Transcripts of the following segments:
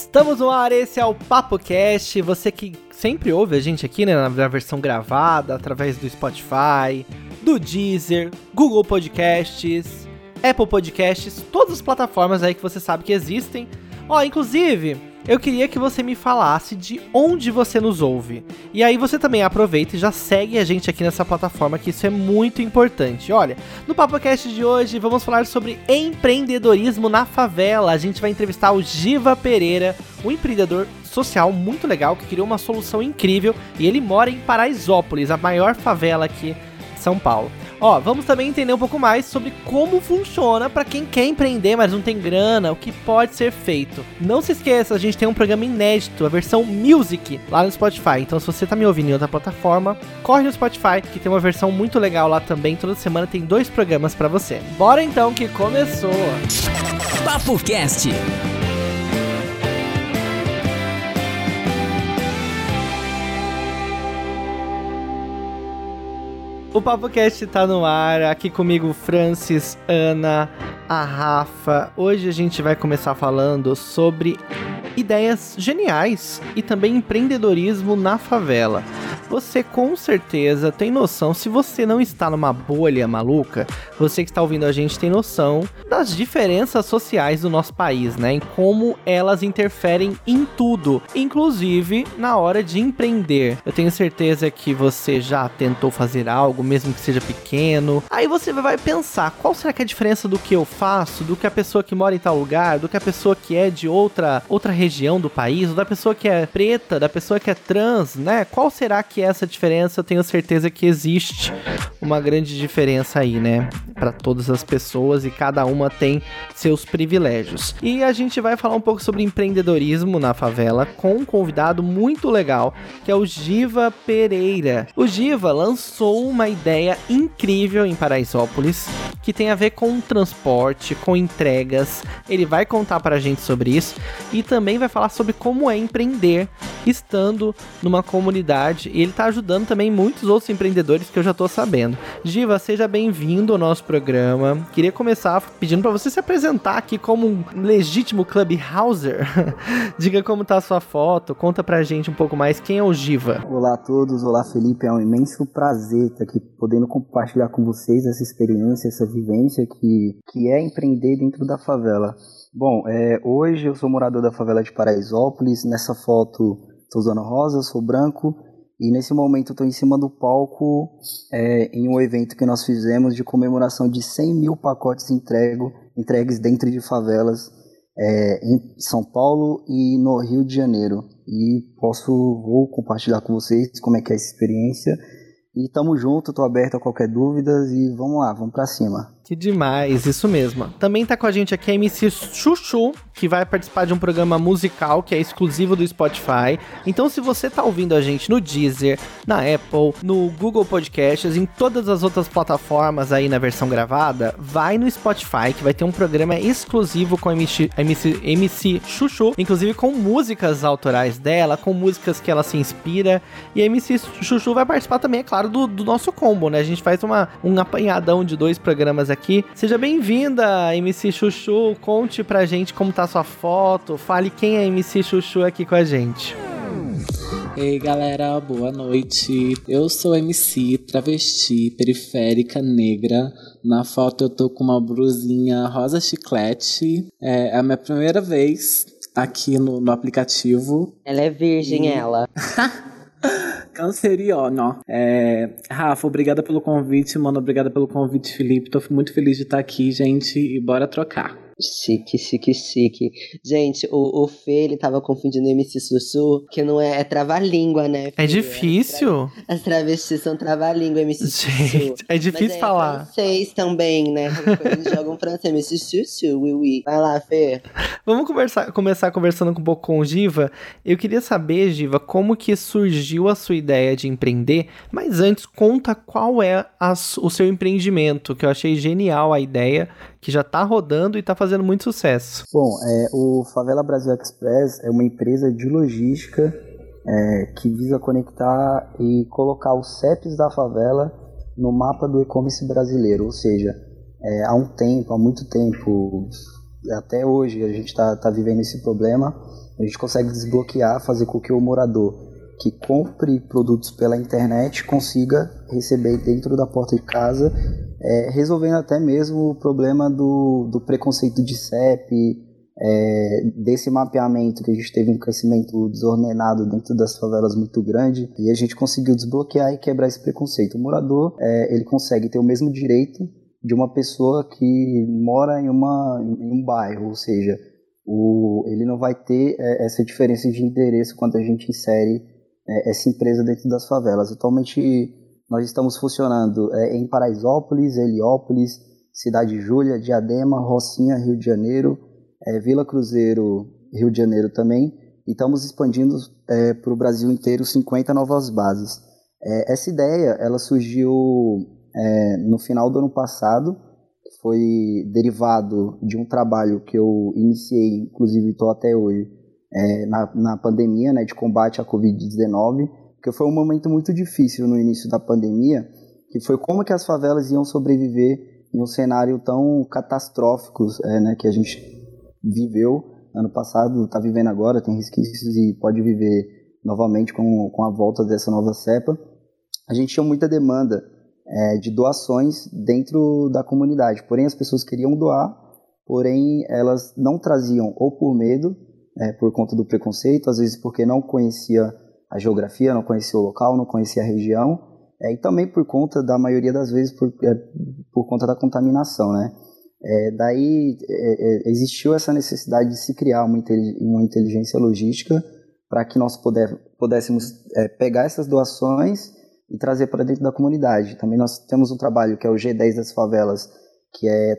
Estamos no ar, esse é o Papo Cast. Você que sempre ouve a gente aqui, né, na versão gravada, através do Spotify, do Deezer, Google Podcasts, Apple Podcasts, todas as plataformas aí que você sabe que existem. Ó, inclusive, eu queria que você me falasse de onde você nos ouve. E aí você também aproveita e já segue a gente aqui nessa plataforma, que isso é muito importante. Olha, no PapoCast de hoje vamos falar sobre empreendedorismo na favela. A gente vai entrevistar o Giva Pereira, um empreendedor social muito legal que criou uma solução incrível e ele mora em Paraisópolis, a maior favela aqui de São Paulo. Ó, vamos também entender um pouco mais sobre como funciona para quem quer empreender, mas não tem grana, o que pode ser feito. Não se esqueça, a gente tem um programa inédito, a versão Music, lá no Spotify. Então, se você tá me ouvindo em outra plataforma, corre no Spotify, que tem uma versão muito legal lá também. Toda semana tem dois programas para você. Bora então que começou. Papo Cast. O PapoCast tá no ar, aqui comigo Francis, Ana, a Rafa. Hoje a gente vai começar falando sobre ideias geniais e também empreendedorismo na favela. Você com certeza tem noção, se você não está numa bolha maluca, você que está ouvindo a gente tem noção das diferenças sociais do nosso país, né? Em como elas interferem em tudo, inclusive na hora de empreender. Eu tenho certeza que você já tentou fazer algo, mesmo que seja pequeno. Aí você vai pensar, qual será que é a diferença do que eu faço, do que a pessoa que mora em tal lugar, do que a pessoa que é de outra outra região do país, ou da pessoa que é preta, da pessoa que é trans, né? Qual será que é essa diferença? Eu tenho certeza que existe uma grande diferença aí, né? Para todas as pessoas e cada uma tem seus privilégios. E a gente vai falar um pouco sobre empreendedorismo na favela com um convidado muito legal, que é o Giva Pereira. O Giva lançou uma ideia incrível em Paraisópolis que tem a ver com transporte, com entregas. Ele vai contar pra gente sobre isso e também vai falar sobre como é empreender estando numa comunidade. E ele tá ajudando também muitos outros empreendedores que eu já tô sabendo. Giva, seja bem-vindo ao nosso programa. Queria começar pedindo para você se apresentar aqui como um legítimo clubhouser. Diga como tá a sua foto, conta pra gente um pouco mais quem é o Giva. Olá a todos, olá Felipe, é um imenso prazer estar aqui podendo compartilhar com vocês essa experiência, essa vivência que, que é empreender dentro da favela. Bom, é, hoje eu sou morador da favela de Paraisópolis, nessa foto estou usando rosa, sou branco, e nesse momento estou em cima do palco é, em um evento que nós fizemos de comemoração de 100 mil pacotes entrego, entregues dentro de favelas é, em São Paulo e no Rio de Janeiro. E posso, vou compartilhar com vocês como é que é essa experiência. E tamo junto, tô aberto a qualquer dúvida e vamos lá, vamos para cima. Que demais, isso mesmo. Também tá com a gente aqui a MC Chuchu, que vai participar de um programa musical que é exclusivo do Spotify. Então, se você tá ouvindo a gente no Deezer, na Apple, no Google Podcasts, em todas as outras plataformas aí na versão gravada, vai no Spotify, que vai ter um programa exclusivo com a MC, MC, MC Chuchu, inclusive com músicas autorais dela, com músicas que ela se inspira. E a MC Chuchu vai participar também, é claro, do, do nosso combo, né? A gente faz uma, um apanhadão de dois programas aqui aqui. Seja bem-vinda, MC Chuchu. Conte pra gente como tá sua foto. Fale quem é MC Chuchu aqui com a gente. Ei galera, boa noite. Eu sou MC, travesti, periférica, negra. Na foto eu tô com uma blusinha rosa chiclete. É a minha primeira vez aqui no, no aplicativo. Ela é virgem, e... ela. Canceriano. É, Rafa, obrigada pelo convite, mano. Obrigada pelo convite, Felipe. Tô muito feliz de estar aqui, gente. E bora trocar. Chique, chique, chique. Gente, o, o Fê, ele tava confundindo MC Sussu, que não é, é trava-língua, né? É difícil. As, tra as travestis são trava-língua, MC Gente, é difícil Mas é falar. francês também, né? Eles jogam francês, MC Sussu, oui, oui. Vai lá, Fê. Vamos conversar, começar conversando um pouco com o Giva. Eu queria saber, Giva, como que surgiu a sua ideia de empreender, mas antes, conta qual é a, o seu empreendimento, que eu achei genial a ideia, que já tá rodando e tá fazendo fazendo muito sucesso. Bom, é, o Favela Brasil Express é uma empresa de logística é, que visa conectar e colocar os CEPs da favela no mapa do e-commerce brasileiro. Ou seja, é, há um tempo, há muito tempo, até hoje a gente está tá vivendo esse problema, a gente consegue desbloquear, fazer com que o morador que compre produtos pela internet consiga receber dentro da porta de casa, é, resolvendo até mesmo o problema do, do preconceito de CEP, é, desse mapeamento que a gente teve um crescimento desordenado dentro das favelas muito grande e a gente conseguiu desbloquear e quebrar esse preconceito. O morador é, ele consegue ter o mesmo direito de uma pessoa que mora em, uma, em um bairro, ou seja, o, ele não vai ter é, essa diferença de endereço quando a gente insere essa empresa dentro das favelas. Atualmente nós estamos funcionando é, em Paraisópolis, Heliópolis, Cidade Júlia, Diadema, Rocinha, Rio de Janeiro, é, Vila Cruzeiro, Rio de Janeiro também, e estamos expandindo é, para o Brasil inteiro 50 novas bases. É, essa ideia ela surgiu é, no final do ano passado, foi derivado de um trabalho que eu iniciei, inclusive estou até hoje, é, na, na pandemia né, de combate à Covid-19, que foi um momento muito difícil no início da pandemia, que foi como que as favelas iam sobreviver em um cenário tão catastrófico é, né, que a gente viveu ano passado, está vivendo agora, tem resquícios e pode viver novamente com, com a volta dessa nova cepa. A gente tinha muita demanda é, de doações dentro da comunidade, porém as pessoas queriam doar, porém elas não traziam ou por medo, é, por conta do preconceito, às vezes porque não conhecia a geografia, não conhecia o local, não conhecia a região, é, e também por conta da maioria das vezes por, é, por conta da contaminação, né? É, daí é, é, existiu essa necessidade de se criar uma, uma inteligência logística para que nós puder, pudéssemos é, pegar essas doações e trazer para dentro da comunidade. Também nós temos um trabalho que é o G10 das favelas, que é,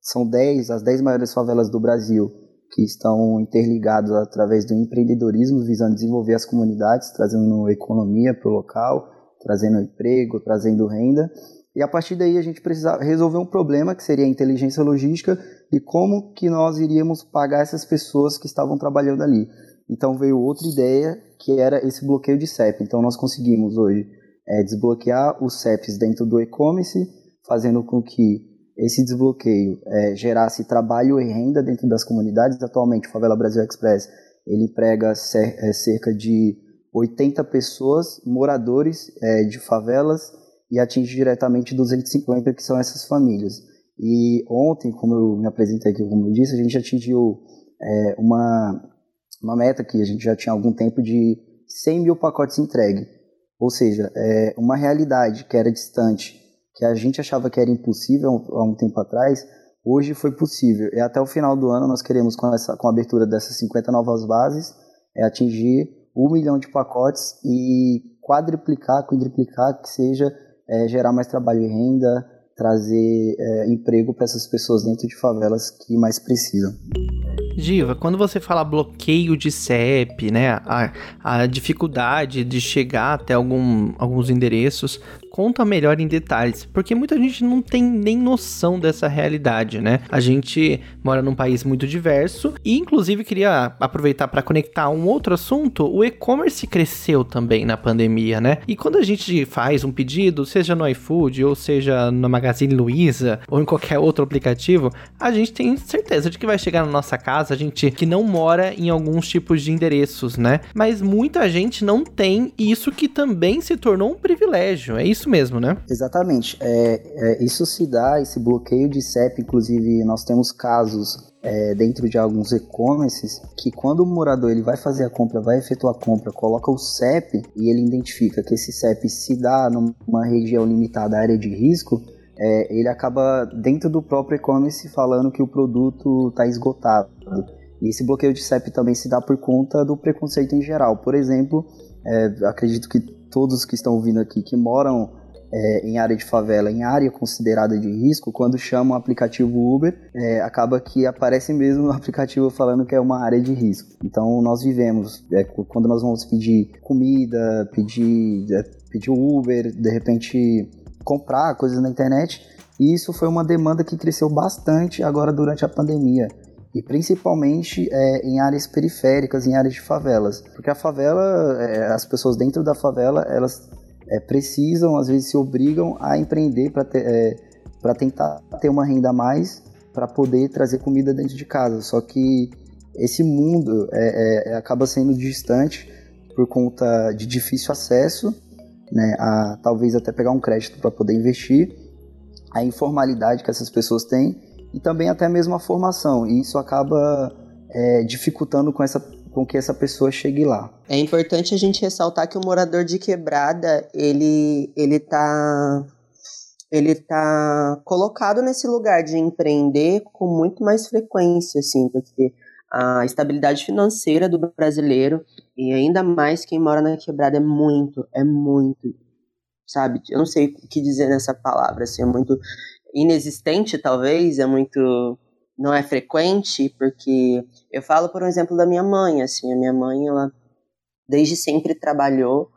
são 10, as 10 maiores favelas do Brasil, que estão interligados através do empreendedorismo, visando desenvolver as comunidades, trazendo economia para o local, trazendo emprego, trazendo renda. E a partir daí a gente precisa resolver um problema que seria a inteligência logística e como que nós iríamos pagar essas pessoas que estavam trabalhando ali. Então veio outra ideia que era esse bloqueio de CEP. Então nós conseguimos hoje é, desbloquear os CEPs dentro do e-commerce, fazendo com que esse desbloqueio é, gerasse trabalho e renda dentro das comunidades. Atualmente, o Favela Brasil Express ele emprega é, cerca de 80 pessoas, moradores é, de favelas e atinge diretamente 250, que são essas famílias. E ontem, como eu me apresentei aqui, como eu disse, a gente atingiu é, uma, uma meta que a gente já tinha algum tempo de 100 mil pacotes entregue. Ou seja, é uma realidade que era distante, que a gente achava que era impossível há um tempo atrás, hoje foi possível. E até o final do ano nós queremos, com, essa, com a abertura dessas 50 novas bases, é atingir um milhão de pacotes e quadriplicar, quadriplicar, que seja é, gerar mais trabalho e renda, trazer é, emprego para essas pessoas dentro de favelas que mais precisam. Diva, quando você fala bloqueio de CEP, né, a, a dificuldade de chegar até algum, alguns endereços, conta melhor em detalhes, porque muita gente não tem nem noção dessa realidade, né? A gente mora num país muito diverso e, inclusive, queria aproveitar para conectar um outro assunto. O e-commerce cresceu também na pandemia, né? E quando a gente faz um pedido, seja no iFood ou seja no Magazine Luiza ou em qualquer outro aplicativo, a gente tem certeza de que vai chegar na nossa casa, a gente que não mora em alguns tipos de endereços, né? Mas muita gente não tem isso que também se tornou um privilégio. É isso isso mesmo, né? Exatamente. É, é, isso se dá, esse bloqueio de CEP, inclusive nós temos casos é, dentro de alguns e-commerces que quando o morador ele vai fazer a compra, vai efetuar a compra, coloca o CEP e ele identifica que esse CEP se dá numa região limitada área de risco, é, ele acaba dentro do próprio e-commerce falando que o produto está esgotado. E esse bloqueio de CEP também se dá por conta do preconceito em geral. Por exemplo, é, acredito que todos que estão ouvindo aqui que moram é, em área de favela, em área considerada de risco, quando chamam o aplicativo Uber, é, acaba que aparece mesmo no aplicativo falando que é uma área de risco. Então nós vivemos, é, quando nós vamos pedir comida, pedir, é, pedir Uber, de repente comprar coisas na internet, e isso foi uma demanda que cresceu bastante agora durante a pandemia e principalmente é, em áreas periféricas, em áreas de favelas, porque a favela, é, as pessoas dentro da favela, elas é, precisam, às vezes se obrigam a empreender para é, tentar ter uma renda a mais, para poder trazer comida dentro de casa. Só que esse mundo é, é, acaba sendo distante por conta de difícil acesso, né, a talvez até pegar um crédito para poder investir, a informalidade que essas pessoas têm e também até mesmo a formação. E isso acaba é, dificultando com, essa, com que essa pessoa chegue lá. É importante a gente ressaltar que o morador de quebrada ele ele tá ele tá colocado nesse lugar de empreender com muito mais frequência, assim, porque a estabilidade financeira do brasileiro e ainda mais quem mora na quebrada é muito, é muito, sabe? Eu não sei o que dizer nessa palavra, assim, é muito inexistente, talvez, é muito não é frequente, porque eu falo, por exemplo, da minha mãe, assim, a minha mãe, ela desde sempre trabalhou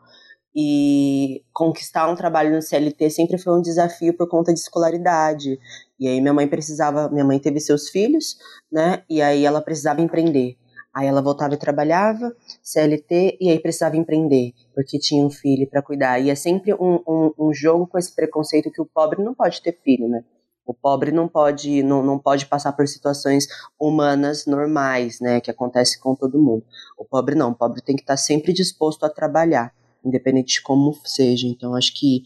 e conquistar um trabalho no CLT sempre foi um desafio por conta de escolaridade. E aí minha mãe precisava, minha mãe teve seus filhos, né? E aí ela precisava empreender. Aí ela voltava e trabalhava, CLT, e aí precisava empreender, porque tinha um filho para cuidar. E é sempre um, um, um, jogo com esse preconceito que o pobre não pode ter filho, né? O pobre não pode, não, não pode passar por situações humanas normais, né? Que acontece com todo mundo. O pobre não, o pobre tem que estar sempre disposto a trabalhar independente de como seja. Então, acho que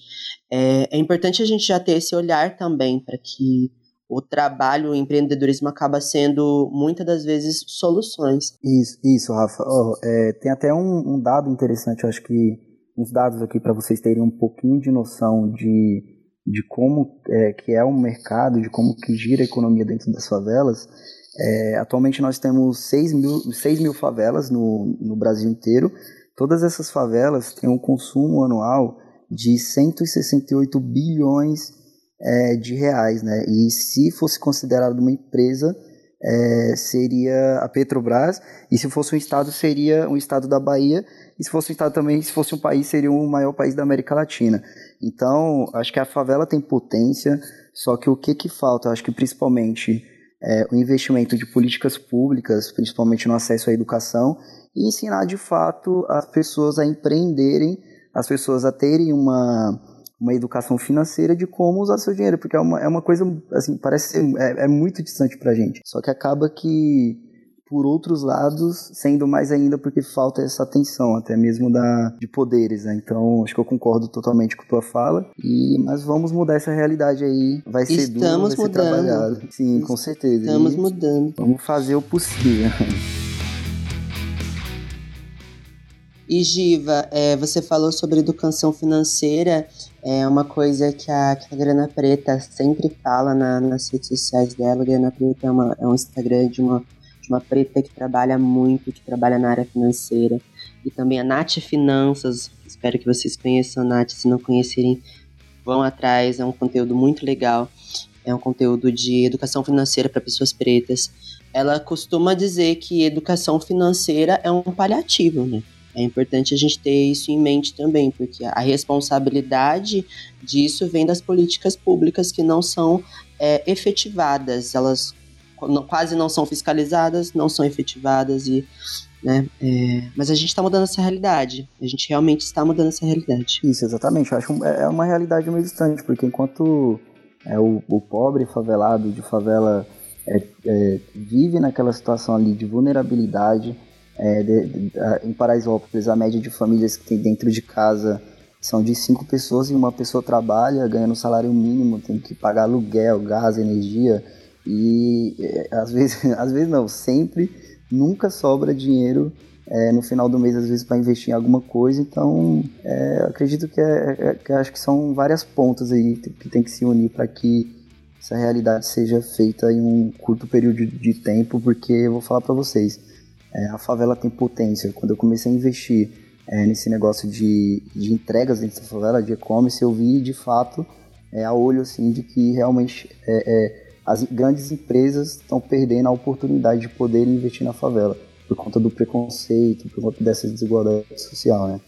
é, é importante a gente já ter esse olhar também para que o trabalho, o empreendedorismo acaba sendo muitas das vezes soluções. Isso, isso, Rafa. Oh, é, tem até um, um, dado interessante, acho que uns dados aqui para vocês terem um pouquinho de noção de, de como é, que é o mercado, de como que gira a economia dentro das favelas. É, atualmente nós temos 6 mil, 6 mil favelas no, no Brasil inteiro, Todas essas favelas têm um consumo anual de 168 bilhões é, de reais, né? E se fosse considerado uma empresa, é, seria a Petrobras, e se fosse um estado, seria um estado da Bahia, e se fosse um estado também, se fosse um país, seria o maior país da América Latina. Então, acho que a favela tem potência, só que o que que falta? Acho que principalmente é, o investimento de políticas públicas, principalmente no acesso à educação, e ensinar de fato as pessoas a empreenderem, as pessoas a terem uma, uma educação financeira de como usar seu dinheiro, porque é uma, é uma coisa, assim, parece ser, é, é muito distante pra gente. Só que acaba que, por outros lados, sendo mais ainda porque falta essa atenção, até mesmo da, de poderes, né? Então, acho que eu concordo totalmente com a tua fala, e, mas vamos mudar essa realidade aí, vai ser Estamos duro, vai mudando. ser trabalhado. Sim, com certeza. Estamos e mudando. Vamos fazer o possível. E Giva, é, você falou sobre educação financeira, é uma coisa que a, que a Grana Preta sempre fala na, nas redes sociais dela. A Grana Preta é, uma, é um Instagram de uma, de uma preta que trabalha muito, que trabalha na área financeira. E também a Nath Finanças, espero que vocês conheçam a Nath, se não conhecerem, vão atrás, é um conteúdo muito legal. É um conteúdo de educação financeira para pessoas pretas. Ela costuma dizer que educação financeira é um paliativo, né? É importante a gente ter isso em mente também, porque a responsabilidade disso vem das políticas públicas que não são é, efetivadas, elas quase não são fiscalizadas, não são efetivadas e né? É, mas a gente está mudando essa realidade. A gente realmente está mudando essa realidade. Isso, exatamente. Eu acho é, é uma realidade meio distante, porque enquanto é, o, o pobre favelado de favela é, é, vive naquela situação ali de vulnerabilidade, é, de, de, em Paraisópolis, a média de famílias que tem dentro de casa são de cinco pessoas e uma pessoa trabalha ganhando salário mínimo, tem que pagar aluguel, gás, energia e é, às vezes, às vezes não, sempre nunca sobra dinheiro é, no final do mês às vezes para investir em alguma coisa. Então, é, acredito que, é, é, que acho que são várias pontas aí que tem que se unir para que essa realidade seja feita em um curto período de tempo, porque eu vou falar para vocês é, a favela tem potência. Quando eu comecei a investir é, nesse negócio de, de entregas dentro da favela, de e-commerce, eu vi de fato é, a olho assim de que realmente é, é, as grandes empresas estão perdendo a oportunidade de poder investir na favela por conta do preconceito, por conta dessa desigualdade social, né?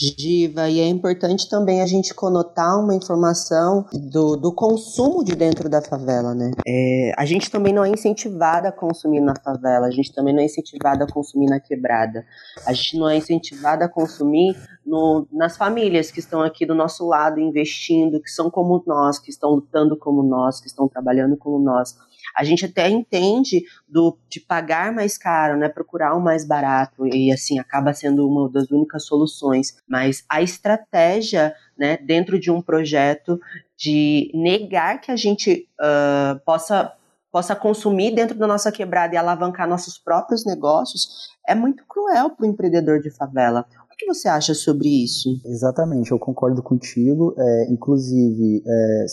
Giva, e é importante também a gente conotar uma informação do, do consumo de dentro da favela, né? É, a gente também não é incentivada a consumir na favela, a gente também não é incentivada a consumir na quebrada, a gente não é incentivada a consumir no, nas famílias que estão aqui do nosso lado investindo, que são como nós, que estão lutando como nós, que estão trabalhando como nós. A gente até entende do, de pagar mais caro, né, procurar o mais barato e assim acaba sendo uma das únicas soluções. Mas a estratégia, né, dentro de um projeto de negar que a gente uh, possa possa consumir dentro da nossa quebrada e alavancar nossos próprios negócios é muito cruel para o empreendedor de favela que você acha sobre isso? Exatamente, eu concordo contigo. É, inclusive, é,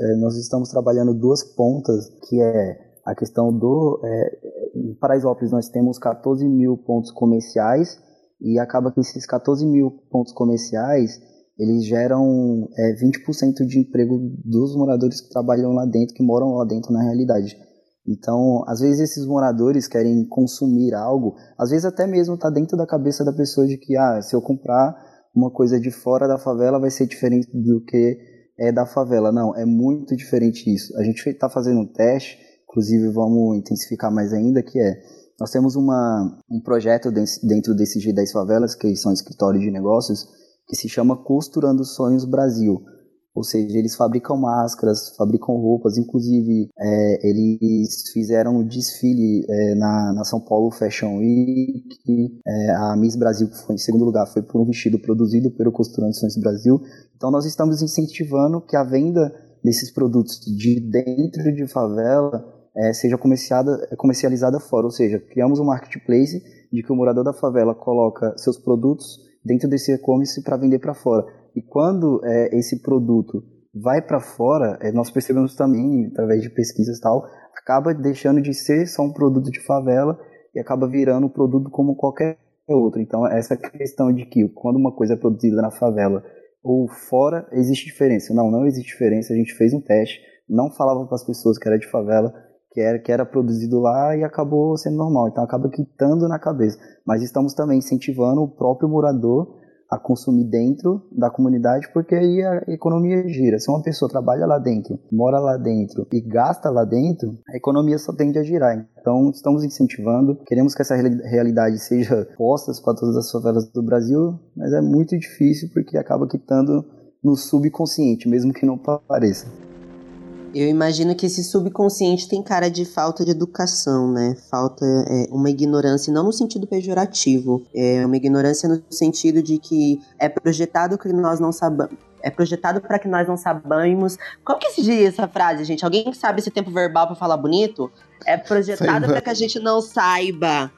é, nós estamos trabalhando duas pontas, que é a questão do... É, em Paraisópolis nós temos 14 mil pontos comerciais e acaba que esses 14 mil pontos comerciais eles geram é, 20% de emprego dos moradores que trabalham lá dentro, que moram lá dentro na realidade. Então, às vezes esses moradores querem consumir algo, às vezes até mesmo está dentro da cabeça da pessoa de que, ah, se eu comprar uma coisa de fora da favela vai ser diferente do que é da favela. Não, é muito diferente isso. A gente está fazendo um teste, inclusive vamos intensificar mais ainda, que é, nós temos uma, um projeto dentro desse G10 Favelas, que são escritórios de negócios, que se chama Costurando Sonhos Brasil. Ou seja, eles fabricam máscaras, fabricam roupas, inclusive é, eles fizeram um desfile é, na, na São Paulo Fashion Week. É, a Miss Brasil, que foi em segundo lugar, foi por um vestido produzido pelo Costurando Sonhos Brasil. Então nós estamos incentivando que a venda desses produtos de dentro de favela é, seja comercializada fora, ou seja, criamos um marketplace de que o morador da favela coloca seus produtos dentro desse e-commerce para vender para fora. E quando é, esse produto vai para fora, é, nós percebemos também, através de pesquisas e tal, acaba deixando de ser só um produto de favela e acaba virando um produto como qualquer outro. Então, essa questão de que quando uma coisa é produzida na favela ou fora, existe diferença. Não, não existe diferença. A gente fez um teste, não falava para as pessoas que era de favela, que era, que era produzido lá e acabou sendo normal. Então, acaba quitando na cabeça. Mas estamos também incentivando o próprio morador a consumir dentro da comunidade, porque aí a economia gira. Se uma pessoa trabalha lá dentro, mora lá dentro e gasta lá dentro, a economia só tende a girar. Então, estamos incentivando, queremos que essa realidade seja posta para todas as favelas do Brasil, mas é muito difícil porque acaba quitando no subconsciente, mesmo que não pareça. Eu imagino que esse subconsciente tem cara de falta de educação, né? Falta é, uma ignorância, não no sentido pejorativo, é uma ignorância no sentido de que é projetado que nós não sabemos. É projetado para que nós não sabamos. Como que se diz essa frase, gente? Alguém sabe esse tempo verbal para falar bonito? É projetado para que a gente não saiba.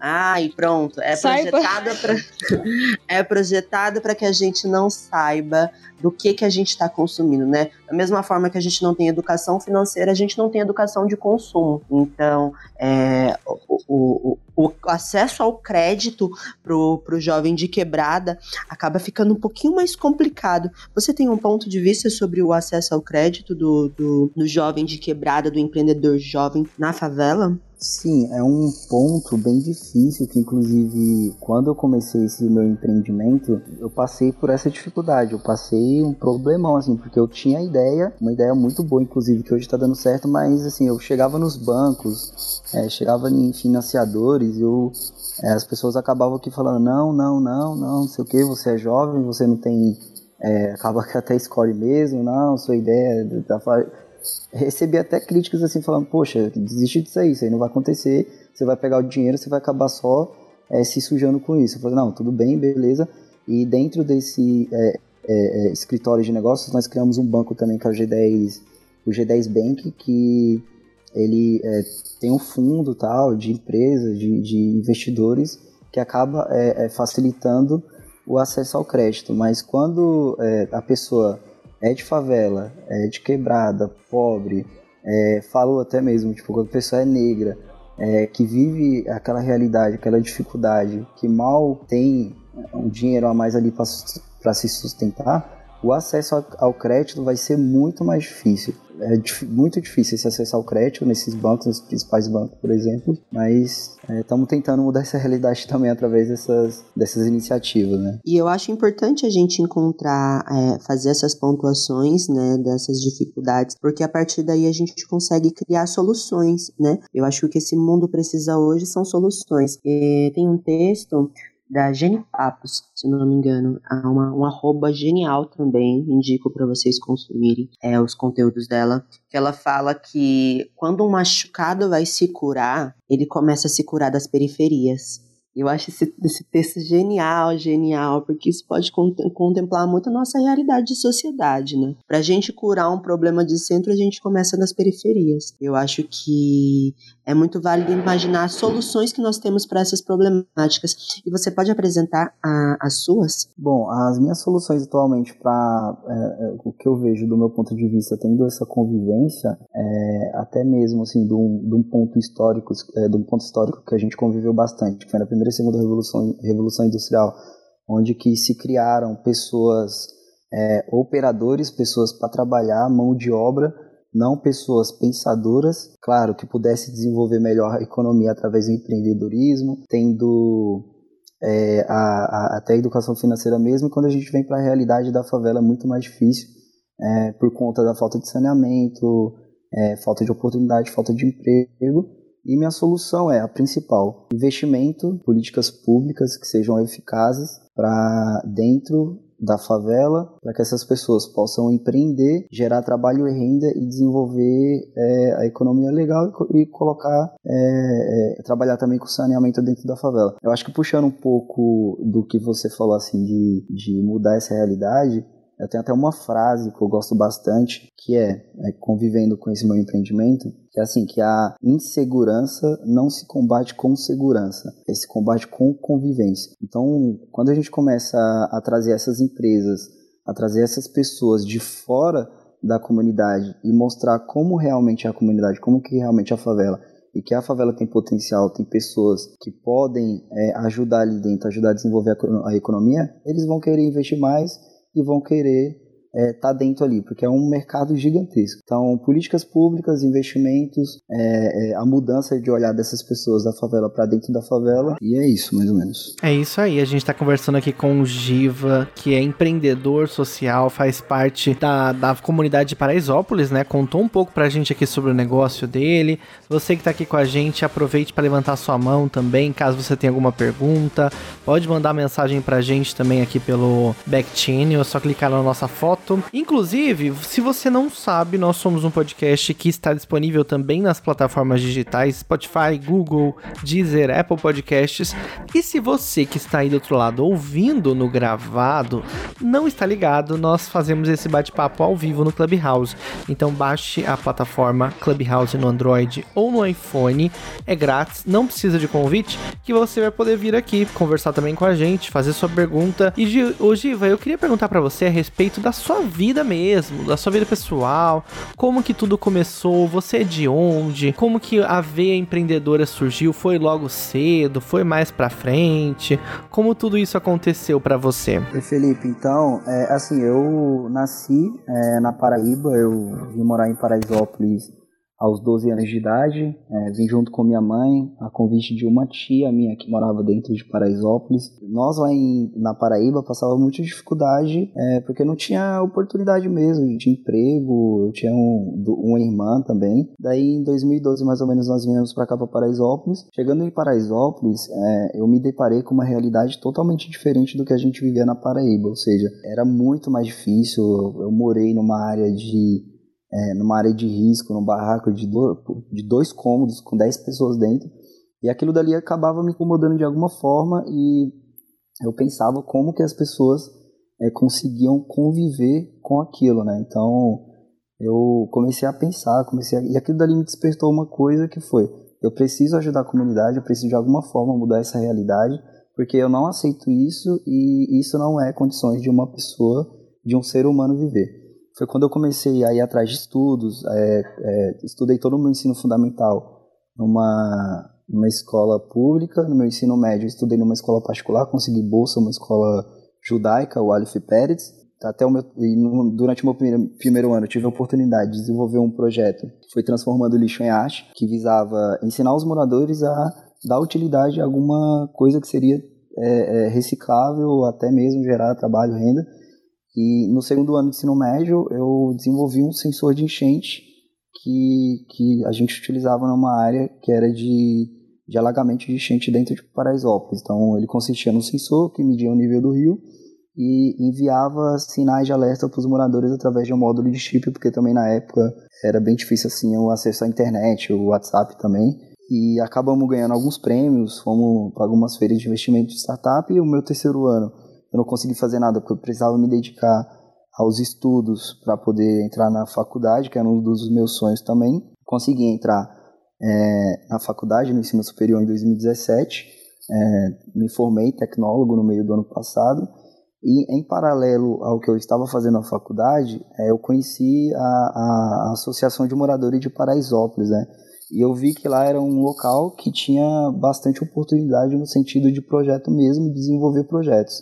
Ai, pronto. É projetado para É projetado para que a gente não saiba do que que a gente está consumindo, né? Da mesma forma que a gente não tem educação financeira, a gente não tem educação de consumo. Então, é, o, o, o, acesso ao crédito pro, pro jovem de quebrada acaba ficando um pouquinho mais complicado. Você tem um ponto de vista sobre o acesso ao crédito do, do, do jovem de quebrada, do empreendedor jovem na favela? Sim, é um ponto bem difícil que, inclusive, quando eu comecei esse meu empreendimento, eu passei por essa dificuldade. Eu passei um problemão, assim, porque eu tinha a ideia, uma ideia muito boa, inclusive, que hoje está dando certo, mas, assim, eu chegava nos bancos, é, chegava em financiadores, eu, é, as pessoas acabavam aqui falando: não, não, não, não, não sei o que, você é jovem, você não tem. É, acaba que até escolhe mesmo, não, sua ideia. Tá, recebi até críticas assim, falando, poxa, desiste disso aí, isso aí não vai acontecer, você vai pegar o dinheiro, você vai acabar só é, se sujando com isso. Eu falei, não, tudo bem, beleza. E dentro desse é, é, escritório de negócios, nós criamos um banco também, que é o G10, o G10 Bank, que ele tem um fundo tal de empresas, de, de investidores, que acaba facilitando o acesso ao crédito. Mas quando a pessoa é de favela, é de quebrada, pobre, é, falou até mesmo, tipo, quando a pessoa é negra, é, que vive aquela realidade, aquela dificuldade, que mal tem um dinheiro a mais ali para se sustentar, o acesso ao crédito vai ser muito mais difícil. É muito difícil se acessar o crédito nesses bancos, nesses principais bancos, por exemplo, mas estamos é, tentando mudar essa realidade também através dessas, dessas iniciativas, né? E eu acho importante a gente encontrar, é, fazer essas pontuações, né, dessas dificuldades, porque a partir daí a gente consegue criar soluções, né? Eu acho que o que esse mundo precisa hoje são soluções. E tem um texto da Jenny Papos, se não me engano, há uma, um arroba genial também, indico para vocês consumirem é, os conteúdos dela, que ela fala que quando um machucado vai se curar, ele começa a se curar das periferias. Eu acho esse, esse texto genial, genial, porque isso pode contemplar muito a nossa realidade de sociedade, né? Pra gente curar um problema de centro, a gente começa nas periferias. Eu acho que é muito válido imaginar soluções que nós temos para essas problemáticas. E você pode apresentar a, as suas? Bom, as minhas soluções atualmente para é, é, o que eu vejo do meu ponto de vista, tendo essa convivência, é, até mesmo assim, de um, de um ponto histórico, é, de um ponto histórico que a gente conviveu bastante, que foi na primeira e segunda revolução, revolução industrial, onde que se criaram pessoas, é, operadores, pessoas para trabalhar, mão de obra, não pessoas pensadoras, claro, que pudesse desenvolver melhor a economia através do empreendedorismo, tendo é, a, a, até a educação financeira mesmo, quando a gente vem para a realidade da favela é muito mais difícil, é, por conta da falta de saneamento, é, falta de oportunidade, falta de emprego, e minha solução é a principal: investimento, políticas públicas que sejam eficazes para dentro da favela, para que essas pessoas possam empreender, gerar trabalho e renda e desenvolver é, a economia legal e, e colocar, é, é, trabalhar também com saneamento dentro da favela. Eu acho que puxando um pouco do que você falou assim de, de mudar essa realidade, eu tenho até uma frase que eu gosto bastante, que é, é, convivendo com esse meu empreendimento, que é assim, que a insegurança não se combate com segurança, é se combate com convivência. Então, quando a gente começa a, a trazer essas empresas, a trazer essas pessoas de fora da comunidade e mostrar como realmente é a comunidade, como que realmente é a favela, e que a favela tem potencial, tem pessoas que podem é, ajudar ali dentro, ajudar a desenvolver a, a economia, eles vão querer investir mais e vão querer é, tá dentro ali, porque é um mercado gigantesco. Então, políticas públicas, investimentos, é, é, a mudança de olhar dessas pessoas da favela para dentro da favela, e é isso, mais ou menos. É isso aí, a gente está conversando aqui com o Giva, que é empreendedor social, faz parte da, da comunidade de Paraisópolis, né? Contou um pouco para a gente aqui sobre o negócio dele. Você que está aqui com a gente, aproveite para levantar sua mão também, caso você tenha alguma pergunta. Pode mandar mensagem para a gente também aqui pelo back channel, é só clicar na nossa foto Inclusive, se você não sabe, nós somos um podcast que está disponível também nas plataformas digitais Spotify, Google, Deezer, Apple Podcasts. E se você que está aí do outro lado ouvindo no gravado não está ligado, nós fazemos esse bate-papo ao vivo no Clubhouse. Então baixe a plataforma Clubhouse no Android ou no iPhone. É grátis, não precisa de convite, que você vai poder vir aqui conversar também com a gente, fazer sua pergunta. E hoje, eu queria perguntar para você a respeito da sua vida mesmo, da sua vida pessoal, como que tudo começou, você é de onde, como que a veia empreendedora surgiu, foi logo cedo, foi mais pra frente, como tudo isso aconteceu para você? Felipe, então, é, assim, eu nasci é, na Paraíba, eu vim morar em Paraisópolis aos 12 anos de idade, é, vim junto com minha mãe, a convite de uma tia minha que morava dentro de Paraisópolis. Nós lá em, na Paraíba passava muita dificuldade, é, porque não tinha oportunidade mesmo de emprego, eu tinha um, uma irmã também. Daí em 2012 mais ou menos nós viemos para cá para Paraisópolis. Chegando em Paraisópolis, é, eu me deparei com uma realidade totalmente diferente do que a gente vivia na Paraíba, ou seja, era muito mais difícil. Eu morei numa área de é, numa área de risco, num barraco de, do, de dois cômodos com 10 pessoas dentro. E aquilo dali acabava me incomodando de alguma forma e eu pensava como que as pessoas é, conseguiam conviver com aquilo, né? Então eu comecei a pensar, comecei a... e aquilo dali me despertou uma coisa que foi: eu preciso ajudar a comunidade, eu preciso de alguma forma mudar essa realidade, porque eu não aceito isso e isso não é condições de uma pessoa, de um ser humano viver foi quando eu comecei a ir atrás de estudos, é, é, estudei todo o meu ensino fundamental numa, numa escola pública, no meu ensino médio estudei numa escola particular, consegui bolsa numa escola judaica, o Aleph Pérez, até o meu, durante o meu primeiro, primeiro ano, eu tive a oportunidade de desenvolver um projeto que foi Transformando Lixo em Arte, que visava ensinar os moradores a dar utilidade a alguma coisa que seria é, é, reciclável até mesmo gerar trabalho, renda. E no segundo ano de ensino médio, eu desenvolvi um sensor de enchente que, que a gente utilizava numa área que era de, de alagamento de enchente dentro de Paraisópolis. Então, ele consistia num sensor que media o nível do rio e enviava sinais de alerta para os moradores através de um módulo de chip, porque também na época era bem difícil assim o acesso à internet, o WhatsApp também. E acabamos ganhando alguns prêmios, fomos para algumas feiras de investimento de startup e o meu terceiro ano eu não consegui fazer nada porque eu precisava me dedicar aos estudos para poder entrar na faculdade, que era um dos meus sonhos também. Consegui entrar é, na faculdade, no ensino superior, em 2017. É, me formei tecnólogo no meio do ano passado. E em paralelo ao que eu estava fazendo na faculdade, é, eu conheci a, a, Associação de Moradores de Paraisópolis, né? E eu vi que lá era um local que tinha bastante oportunidade no sentido de projeto mesmo, desenvolver projetos.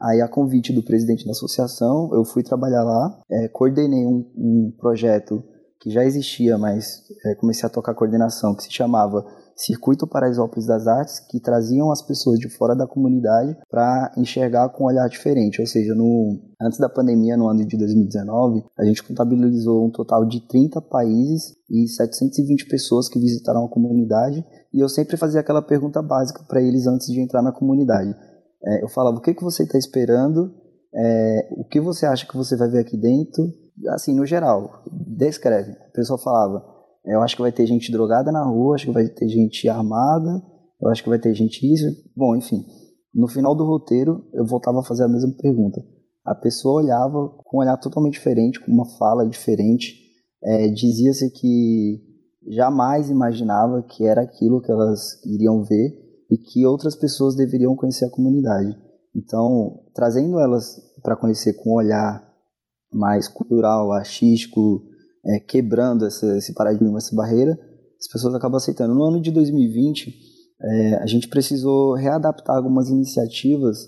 Aí, a convite do presidente da associação, eu fui trabalhar lá, é, coordenei um, um, projeto que já existia, mas é, comecei a tocar coordenação, que se chamava Circuito Paraisópolis das Artes, que traziam as pessoas de fora da comunidade para enxergar com um olhar diferente. Ou seja, no, antes da pandemia, no ano de 2019, a gente contabilizou um total de 30 países e 720 pessoas que visitaram a comunidade. E eu sempre fazia aquela pergunta básica para eles antes de entrar na comunidade é, eu falava, o que, que você está esperando? É, o que você acha que você vai ver aqui dentro? Assim, no geral, descreve. A pessoa falava, é, eu acho que vai ter gente drogada na rua, acho que vai ter gente armada, eu acho que vai ter gente isso. Bom, enfim, no final do roteiro, eu voltava a fazer a mesma pergunta. A pessoa olhava com um olhar totalmente diferente, com uma fala diferente. É, Dizia-se que jamais imaginava que era aquilo que elas iriam ver e que outras pessoas deveriam conhecer a comunidade. Então, trazendo elas para conhecer com um olhar mais cultural, artístico, é, quebrando essa, esse paradigma, essa barreira, as pessoas acabam aceitando. No ano de 2020, é, a gente precisou readaptar algumas iniciativas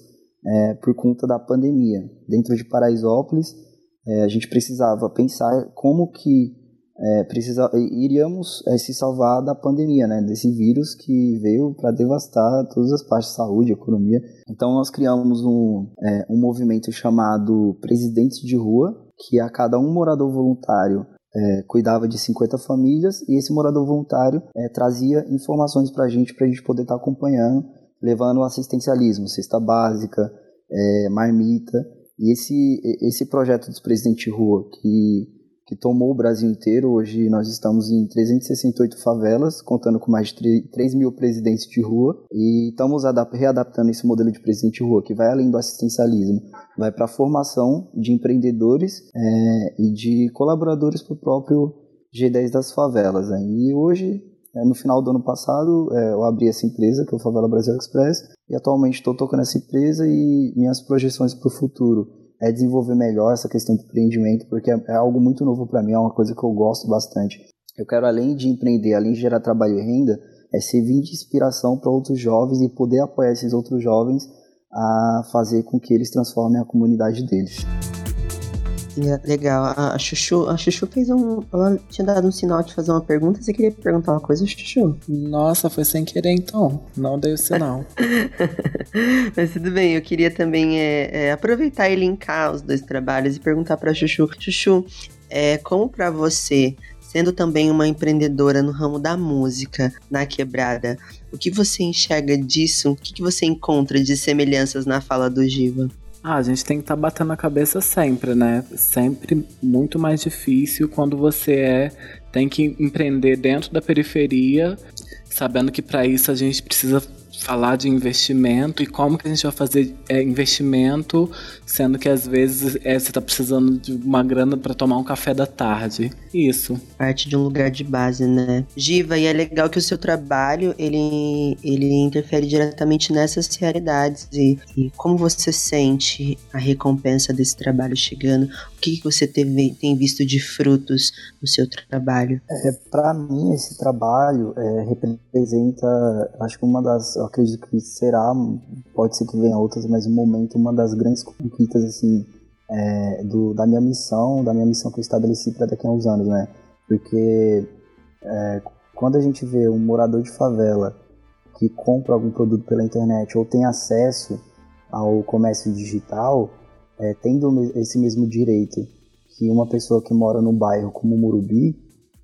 é, por conta da pandemia. Dentro de Paraisópolis, é, a gente precisava pensar como que é, precisa, iríamos é, se salvar da pandemia, né, desse vírus que veio para devastar todas as partes de saúde, economia. Então nós criamos um, é, um movimento chamado Presidentes de Rua, que a cada um morador voluntário é, cuidava de 50 famílias e esse morador voluntário é, trazia informações para a gente, para a gente poder estar tá acompanhando, levando assistencialismo, cesta básica, é, marmita. E esse, esse projeto dos Presidentes de Rua, que que tomou o Brasil inteiro. Hoje nós estamos em 368 favelas, contando com mais de 3 mil presidentes de rua, e estamos readaptando esse modelo de presidente de rua, que vai além do assistencialismo, vai para a formação de empreendedores é, e de colaboradores para o próprio G10 das favelas. Né? E hoje é, no final do ano passado, é, eu abri essa empresa, que é o Favela Brasil Express, e atualmente estou tocando essa empresa e minhas projeções para o futuro é desenvolver melhor essa questão de empreendimento, porque é, é algo muito novo para mim, é uma coisa que eu gosto bastante. Eu quero, além de empreender, além de gerar trabalho e renda, é servir de inspiração para outros jovens e poder apoiar esses outros jovens a fazer com que eles transformem a comunidade deles. Legal. A Chuchu, a Chuchu fez um. Ela tinha dado um sinal de fazer uma pergunta. Você queria perguntar uma coisa, Chuchu? Nossa, foi sem querer então. Não dei o sinal. Mas tudo bem, eu queria também é, é, aproveitar e linkar os dois trabalhos e perguntar pra Chuchu. Chuchu, é, como para você, sendo também uma empreendedora no ramo da música na quebrada, o que você enxerga disso? O que, que você encontra de semelhanças na fala do Giva? Ah, a gente tem que estar tá batendo a cabeça sempre, né? Sempre muito mais difícil quando você é tem que empreender dentro da periferia, sabendo que para isso a gente precisa falar de investimento e como que a gente vai fazer é, investimento, sendo que às vezes é, você está precisando de uma grana para tomar um café da tarde. Isso. Parte de um lugar de base, né? Giva, e é legal que o seu trabalho ele, ele interfere diretamente nessas realidades e, e como você sente a recompensa desse trabalho chegando? O que, que você teve, tem visto de frutos no seu trabalho? É, para mim, esse trabalho é, representa, acho que uma das acredito que será, pode ser que venha outras, mas no momento uma das grandes conquistas assim é, do, da minha missão, da minha missão que eu estabeleci para daqui a uns anos, né? Porque é, quando a gente vê um morador de favela que compra algum produto pela internet ou tem acesso ao comércio digital, é, tendo esse mesmo direito que uma pessoa que mora num bairro como Murubi,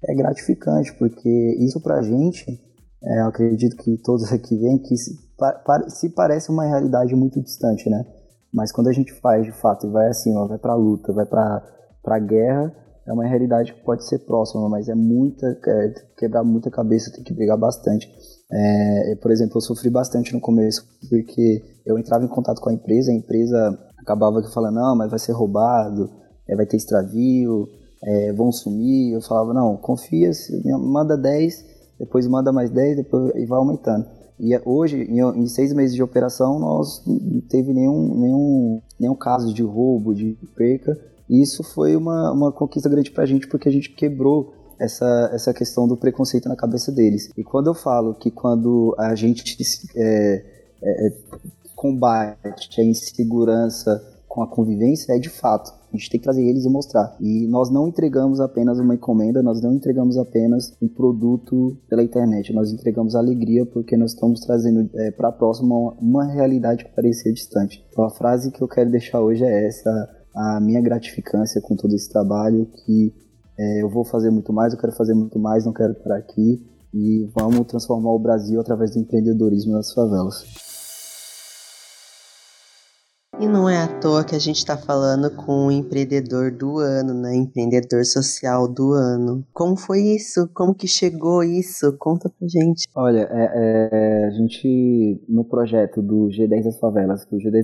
é gratificante, porque isso pra gente, é, eu acredito que todos aqui veem que se, pa, se parece uma realidade muito distante, né? Mas quando a gente faz de fato e vai assim, ó, vai pra luta, vai pra, pra guerra, é uma realidade que pode ser próxima, mas é muita, é, quebrar muita cabeça, tem que brigar bastante. É, por exemplo, eu sofri bastante no começo, porque eu entrava em contato com a empresa, a empresa acabava falando, não, mas vai ser roubado, é, vai ter extravio, é, vão sumir. Eu falava, não, confia, manda 10, depois manda mais 10, depois, e vai aumentando. E hoje, em, em, seis meses de operação, nós não teve nenhum, nenhum, nenhum caso de roubo, de perca, e isso foi uma, uma conquista grande para a gente, porque a gente quebrou essa, essa questão do preconceito na cabeça deles. E quando eu falo que quando a gente é, é, combate a insegurança com a convivência, é de fato. A gente tem que trazer eles e mostrar. E nós não entregamos apenas uma encomenda, nós não entregamos apenas um produto pela internet, nós entregamos alegria porque nós estamos trazendo é, para a próxima uma, uma realidade que parecia distante. Então a frase que eu quero deixar hoje é essa: a minha gratificância com todo esse trabalho, que é, eu vou fazer muito mais, eu quero fazer muito mais, não quero parar aqui e vamos transformar o Brasil através do empreendedorismo nas favelas. E não é à toa que a gente está falando com o empreendedor do ano, né? Empreendedor social do ano. Como foi isso? Como que chegou isso? Conta pra gente. Olha, é, é, a gente, no projeto do G10 das Favelas, que o G10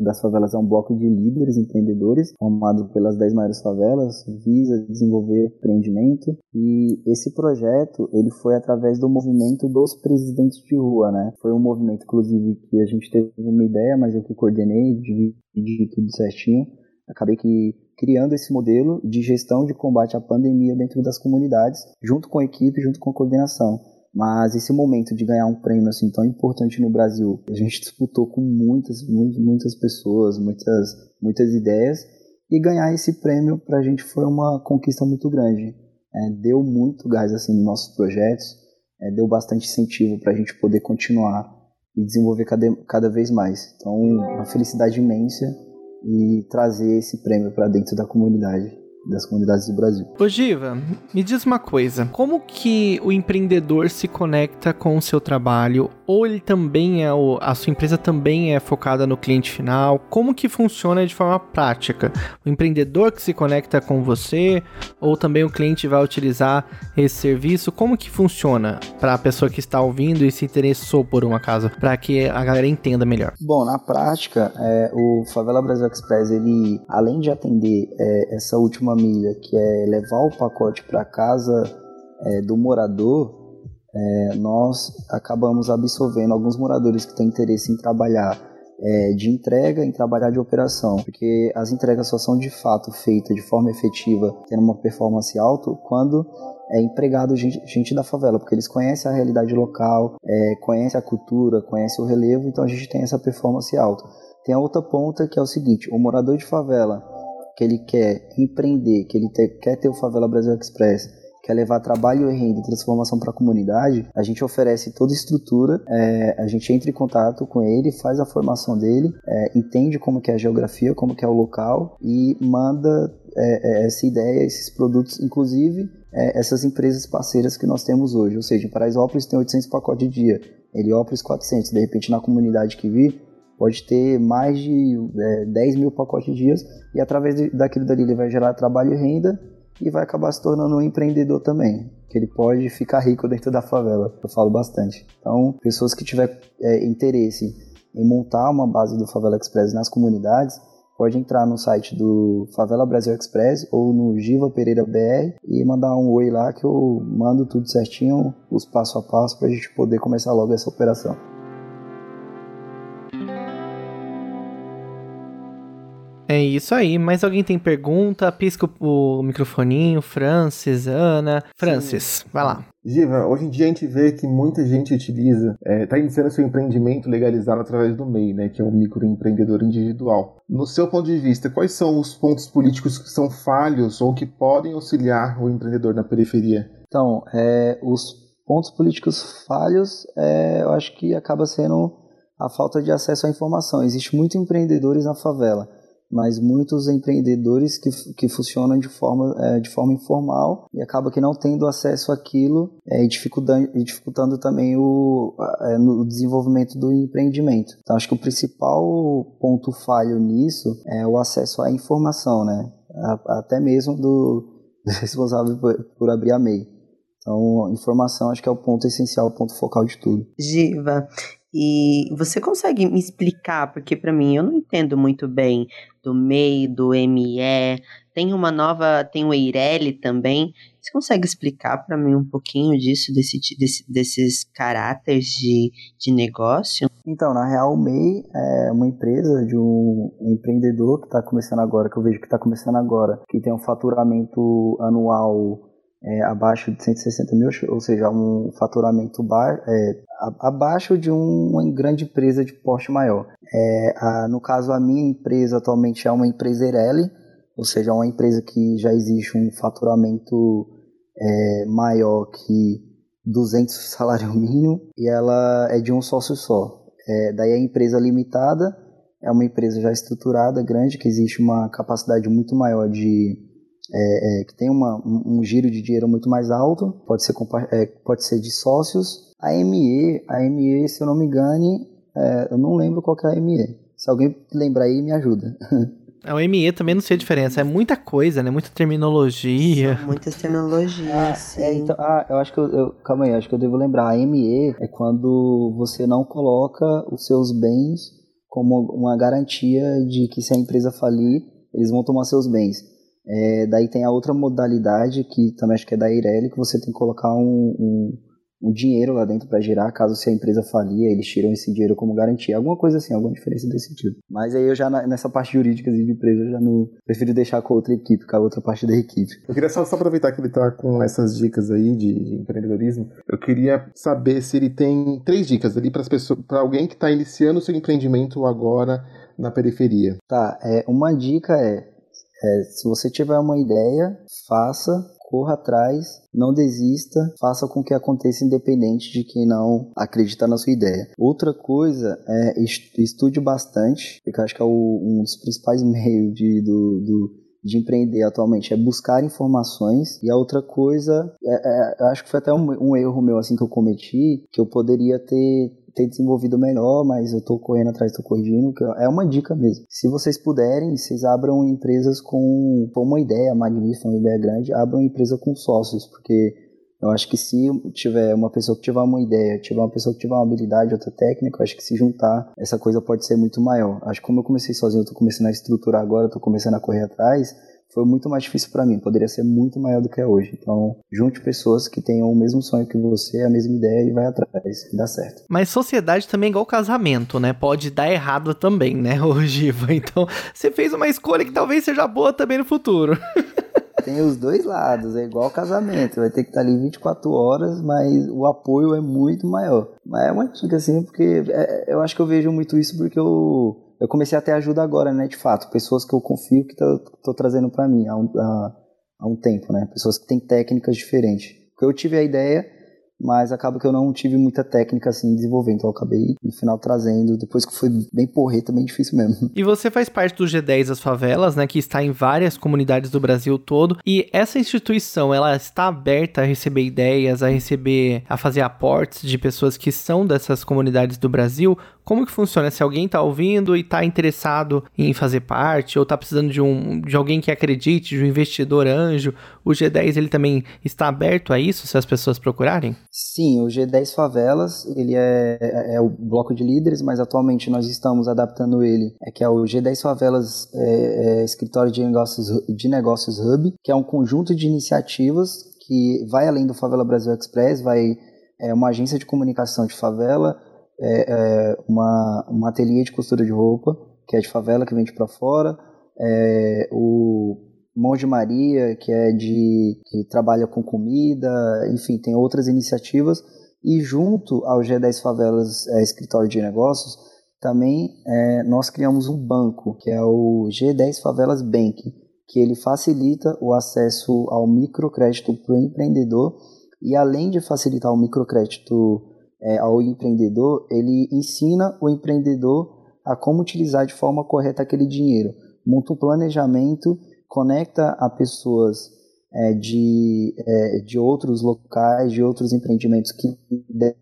das favelas, é um bloco de líderes empreendedores, formado pelas 10 maiores favelas, visa desenvolver empreendimento. E esse projeto, ele foi através do movimento dos presidentes de rua, né? Foi um movimento, inclusive, que a gente teve uma ideia, mas eu que coordenei, dividir tudo certinho, acabei que criando esse modelo de gestão de combate à pandemia dentro das comunidades, junto com a equipe, junto com a coordenação. Mas esse momento de ganhar um prêmio assim tão importante no Brasil, a gente disputou com muitas, muitas, pessoas, muitas, muitas ideias, e ganhar esse prêmio para a gente foi uma conquista muito grande. É, deu muito gás assim nos nossos projetos, é, deu bastante incentivo para a gente poder continuar e desenvolver cada, cada vez mais. Então, uma felicidade imensa e trazer esse prêmio para dentro da comunidade das comunidades do Brasil. Ô Giva, me diz uma coisa, como que o empreendedor se conecta com o seu trabalho? Ou ele também é, o, a sua empresa também é focada no cliente final? Como que funciona de forma prática? O empreendedor que se conecta com você? Ou também o cliente vai utilizar esse serviço? Como que funciona para a pessoa que está ouvindo e se interessou por uma casa? Para que a galera entenda melhor. Bom, na prática, é, o Favela Brasil Express, ele, além de atender é, essa última que é levar o pacote para casa é, do morador, é, nós acabamos absorvendo alguns moradores que têm interesse em trabalhar é, de entrega, em trabalhar de operação, porque as entregas só são de fato feitas de forma efetiva, tendo uma performance alta, quando é empregado gente, gente da favela, porque eles conhecem a realidade local, é, conhecem a cultura, conhecem o relevo, então a gente tem essa performance alta. Tem a outra ponta que é o seguinte: o morador de favela que ele quer empreender, que ele ter, quer ter o Favela Brasil Express, quer levar trabalho e renda e transformação para a comunidade, a gente oferece toda a estrutura, é, a gente entra em contato com ele, faz a formação dele, é, entende como que é a geografia, como que é o local e manda é, é essa ideia, esses produtos, inclusive é, essas empresas parceiras que nós temos hoje. Ou seja, em Paraisópolis tem 800 pacotes de dia, Heliópolis 400. De repente, na comunidade que vir, pode ter mais de é, 10 mil pacotes dias e através de, daquilo dali ele vai gerar trabalho e renda e vai acabar se tornando um empreendedor também, que ele pode ficar rico dentro da favela, eu falo bastante. Então, pessoas que tiver é, interesse em montar uma base do Favela Express nas comunidades, pode entrar no site do Favela Brasil Express ou no Giva Pereira BR e mandar um oi lá que eu mando tudo certinho, os passo a passo para a gente poder começar logo essa operação. É isso aí. Mais alguém tem pergunta? Pisca o microfoninho. Francis, Ana. Francis, Sim. vai lá. Giva, hoje em dia a gente vê que muita gente utiliza, está é, tá iniciando seu empreendimento legalizado através do MEI, né, que é o microempreendedor individual. No seu ponto de vista, quais são os pontos políticos que são falhos ou que podem auxiliar o empreendedor na periferia? Então, é, os pontos políticos falhos, é, eu acho que acaba sendo a falta de acesso à informação. Existe muitos empreendedores na favela mas muitos empreendedores que, que funcionam de forma, é, de forma informal e acaba que não tendo acesso àquilo é, e dificultando, e dificultando também o, é, no desenvolvimento do empreendimento. Então acho que o principal ponto falho nisso é o acesso à informação, né? até mesmo do, do responsável por, por abrir a MEI. Então, informação acho que é o ponto essencial, o ponto focal de tudo. Giva, e você consegue me explicar, porque para mim eu não entendo muito bem do MEI, do ME, tem uma nova, tem o Eireli também. Você consegue explicar para mim um pouquinho disso, desse, desse, desses caráteres de, de negócio? Então, na real, o MEI é uma empresa de um empreendedor que está começando agora, que eu vejo que está começando agora, que tem um faturamento anual é, abaixo de 160 mil, ou seja, um faturamento bar, é, abaixo de uma grande empresa de porte maior. É, a, no caso, a minha empresa atualmente é uma empresa Ereli, ou seja, é uma empresa que já existe um faturamento é, maior que 200 salário mínimo e ela é de um sócio só. É, daí a empresa limitada é uma empresa já estruturada, grande, que existe uma capacidade muito maior de é, é, que tem uma, um, um, giro de dinheiro muito mais alto, pode ser, é, pode ser de sócios. A ME, a ME, se eu não me engane, é, eu não lembro qual é a ME. Se alguém lembrar aí, me ajuda. O ME também não sei a diferença, é muita coisa, né? Muita terminologia. São muitas terminologias. Ah, é, então, ah, eu acho que eu, eu, Calma aí, acho que eu devo lembrar. A ME é quando você não coloca os seus bens como uma garantia de que se a empresa falir, eles vão tomar seus bens. É, daí tem a outra modalidade que também acho que é da Eireli, que você tem que colocar um, um, um dinheiro lá dentro para girar, caso se a empresa falir, eles tiram esse dinheiro como garantia. Alguma coisa assim, alguma diferença desse tipo. Mas aí eu já, nessa parte jurídica de empresa, eu já não prefiro deixar com outra equipe, com a outra parte da equipe. Eu queria só, só aproveitar que ele tá com essas dicas aí de, de empreendedorismo. Eu queria saber se ele tem três dicas ali para pessoas, para alguém que está iniciando o seu empreendimento agora na periferia. Tá, é, uma dica é é, se você tiver uma ideia, faça, corra atrás, não desista, faça com que aconteça independente de quem não acredita na sua ideia. Outra coisa é estude bastante, porque eu acho que é o, um dos principais meios de, do, do de empreender atualmente é buscar informações e a outra coisa é, é, eu acho que foi até um, um, erro meu assim que eu cometi que eu poderia ter ter desenvolvido melhor, mas eu estou correndo atrás, estou corrigindo, é uma dica mesmo. Se vocês puderem, vocês abram empresas com, com uma ideia magnífica, uma ideia grande, abram empresa com sócios, porque eu acho que se tiver uma pessoa que tiver uma ideia, tiver uma pessoa que tiver uma habilidade, outra técnica, eu acho que se juntar, essa coisa pode ser muito maior. Acho que como eu comecei sozinho, eu tô começando a estruturar agora, tô começando a correr atrás, foi muito mais difícil para mim, poderia ser muito maior do que é hoje. Então, junte pessoas que tenham o mesmo sonho que você, a mesma ideia e vai atrás, e dá certo. Mas sociedade também é igual casamento, né? Pode dar errado também, né, Ogiva? Então, você fez uma escolha que talvez seja boa também no futuro. Tem os dois lados, é igual casamento, vai ter que estar ali 24 horas, mas o apoio é muito maior. Mas é uma dica assim, porque é, eu acho que eu vejo muito isso porque eu eu comecei a ter ajuda agora, né, de fato, pessoas que eu confio que estou trazendo para mim há um, há, há um tempo, né, pessoas que têm técnicas diferentes. Eu tive a ideia, mas acaba que eu não tive muita técnica assim desenvolvendo, então eu acabei no final trazendo, depois que foi bem porreta, bem difícil mesmo. E você faz parte do G10 das favelas, né, que está em várias comunidades do Brasil todo, e essa instituição, ela está aberta a receber ideias, a receber, a fazer aportes de pessoas que são dessas comunidades do Brasil, como que funciona? Se alguém está ouvindo e está interessado em fazer parte, ou está precisando de, um, de alguém que acredite, de um investidor anjo, o G10 ele também está aberto a isso, se as pessoas procurarem? Sim, o G10 Favelas, ele é, é, é o bloco de líderes, mas atualmente nós estamos adaptando ele, é que é o G10 Favelas é, é Escritório de Negócios, de Negócios Hub, que é um conjunto de iniciativas que vai além do Favela Brasil Express, vai é uma agência de comunicação de favela, é, é uma, uma ateliê de costura de roupa, que é de favela, que vende para fora. é, o Monge Maria, que é de que trabalha com comida, enfim, tem outras iniciativas. E junto ao G10 Favelas é, Escritório de Negócios, também é, nós criamos um banco, que é o G10 Favelas Bank, que ele facilita o acesso ao microcrédito para o empreendedor e além de facilitar o microcrédito é, ao empreendedor, ele ensina o empreendedor a como utilizar de forma correta aquele dinheiro. Monta um planejamento, conecta a pessoas é, de, é, de outros locais, de outros empreendimentos que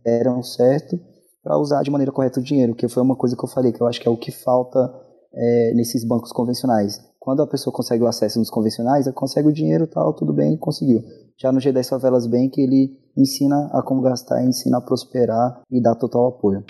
deram certo para usar de maneira correta o dinheiro, que foi uma coisa que eu falei, que eu acho que é o que falta é, nesses bancos convencionais. Quando a pessoa consegue o acesso nos convencionais, ela consegue o dinheiro tal, tudo bem, conseguiu. Já no G10 Favelas Bank, ele ensina a como gastar, ensina a prosperar e dá total apoio.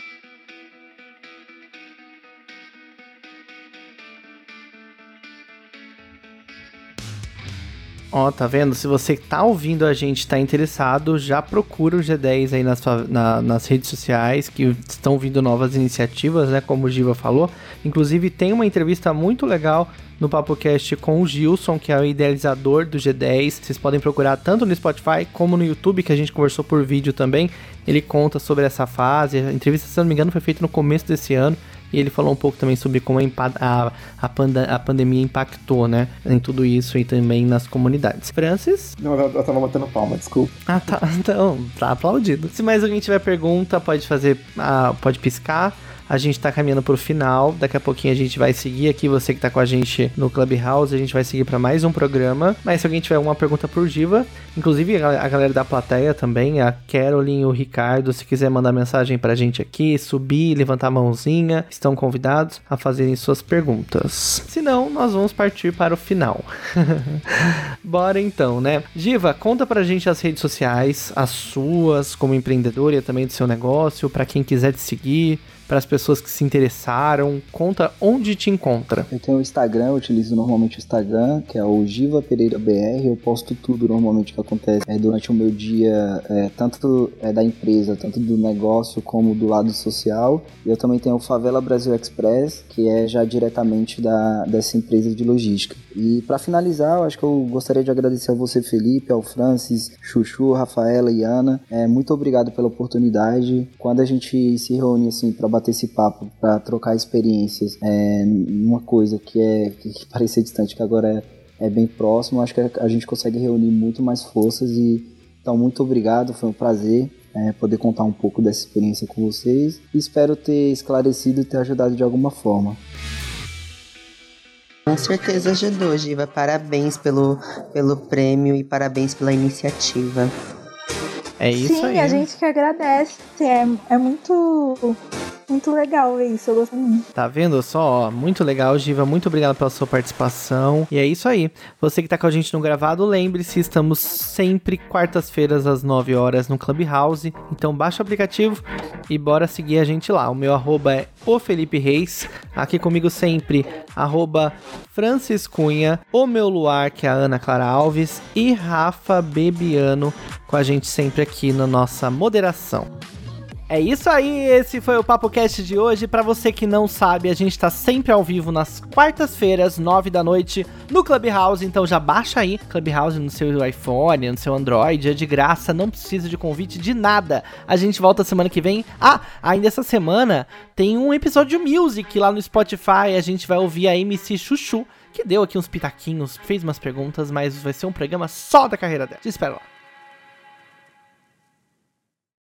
Ó, tá vendo? Se você tá ouvindo a gente, tá interessado, já procura o G10 aí nas, na, nas redes sociais, que estão vindo novas iniciativas, né? Como o Giva falou. Inclusive, tem uma entrevista muito legal no PapoCast com o Gilson, que é o idealizador do G10. Vocês podem procurar tanto no Spotify como no YouTube, que a gente conversou por vídeo também. Ele conta sobre essa fase. A entrevista, se não me engano, foi feita no começo desse ano. E ele falou um pouco também sobre como a, a, panda, a pandemia impactou, né? Em tudo isso e também nas comunidades. Francis? Não, eu, eu tava batendo palma, desculpa. Ah, tá. Então, tá aplaudido. Se mais alguém tiver pergunta, pode fazer. Ah, pode piscar. A gente tá caminhando pro final. Daqui a pouquinho a gente vai seguir aqui. Você que tá com a gente no Clubhouse, a gente vai seguir para mais um programa. Mas se alguém tiver alguma pergunta pro Giva, inclusive a galera da plateia também, a Carolyn e o Ricardo, se quiser mandar mensagem pra gente aqui, subir, levantar a mãozinha, estão convidados a fazerem suas perguntas. Se não, nós vamos partir para o final. Bora então, né? Giva, conta pra gente as redes sociais, as suas como empreendedora e também do seu negócio, para quem quiser te seguir, para as pessoas que se interessaram? Conta onde te encontra. Eu tenho o Instagram, eu utilizo normalmente o Instagram, que é o Giva Pereira BR. Eu posto tudo normalmente que acontece é, durante o meu dia, é, tanto é, da empresa, tanto do negócio como do lado social. Eu também tenho o Favela Brasil Express, que é já diretamente da, dessa empresa de logística. E para finalizar, eu acho que eu gostaria de agradecer a você, Felipe, ao Francis, Chuchu, Rafaela e Ana. É, muito obrigado pela oportunidade. Quando a gente se reúne assim para bater esse papo, para trocar experiências, é, uma coisa que é que, que parecia distante, que agora é, é bem próximo, acho que a gente consegue reunir muito mais forças e então muito obrigado, foi um prazer é, poder contar um pouco dessa experiência com vocês e espero ter esclarecido e ter ajudado de alguma forma. Com certeza ajudou, Giva. Parabéns pelo, pelo prêmio e parabéns pela iniciativa. É isso Sim, aí. a gente que agradece. É, é muito muito legal isso, eu gosto muito. Tá vendo só? Ó, muito legal, Giva. Muito obrigado pela sua participação. E é isso aí. Você que tá com a gente no gravado, lembre-se, estamos sempre quartas-feiras às 9 horas no Clubhouse. Então baixa o aplicativo e bora seguir a gente lá. O meu arroba é o Felipe Reis. Aqui comigo sempre, arroba Francis Cunha, o meu luar, que é a Ana Clara Alves, e Rafa Bebiano com a gente sempre aqui na nossa moderação. É isso aí, esse foi o Papo Cast de hoje. Para você que não sabe, a gente tá sempre ao vivo nas quartas-feiras, nove da noite, no Clubhouse. Então já baixa aí Clubhouse no seu iPhone, no seu Android, é de graça, não precisa de convite de nada. A gente volta semana que vem. Ah, ainda essa semana tem um episódio Music lá no Spotify. A gente vai ouvir a MC Chuchu, que deu aqui uns pitaquinhos, fez umas perguntas, mas vai ser um programa só da carreira dela. Te espero lá.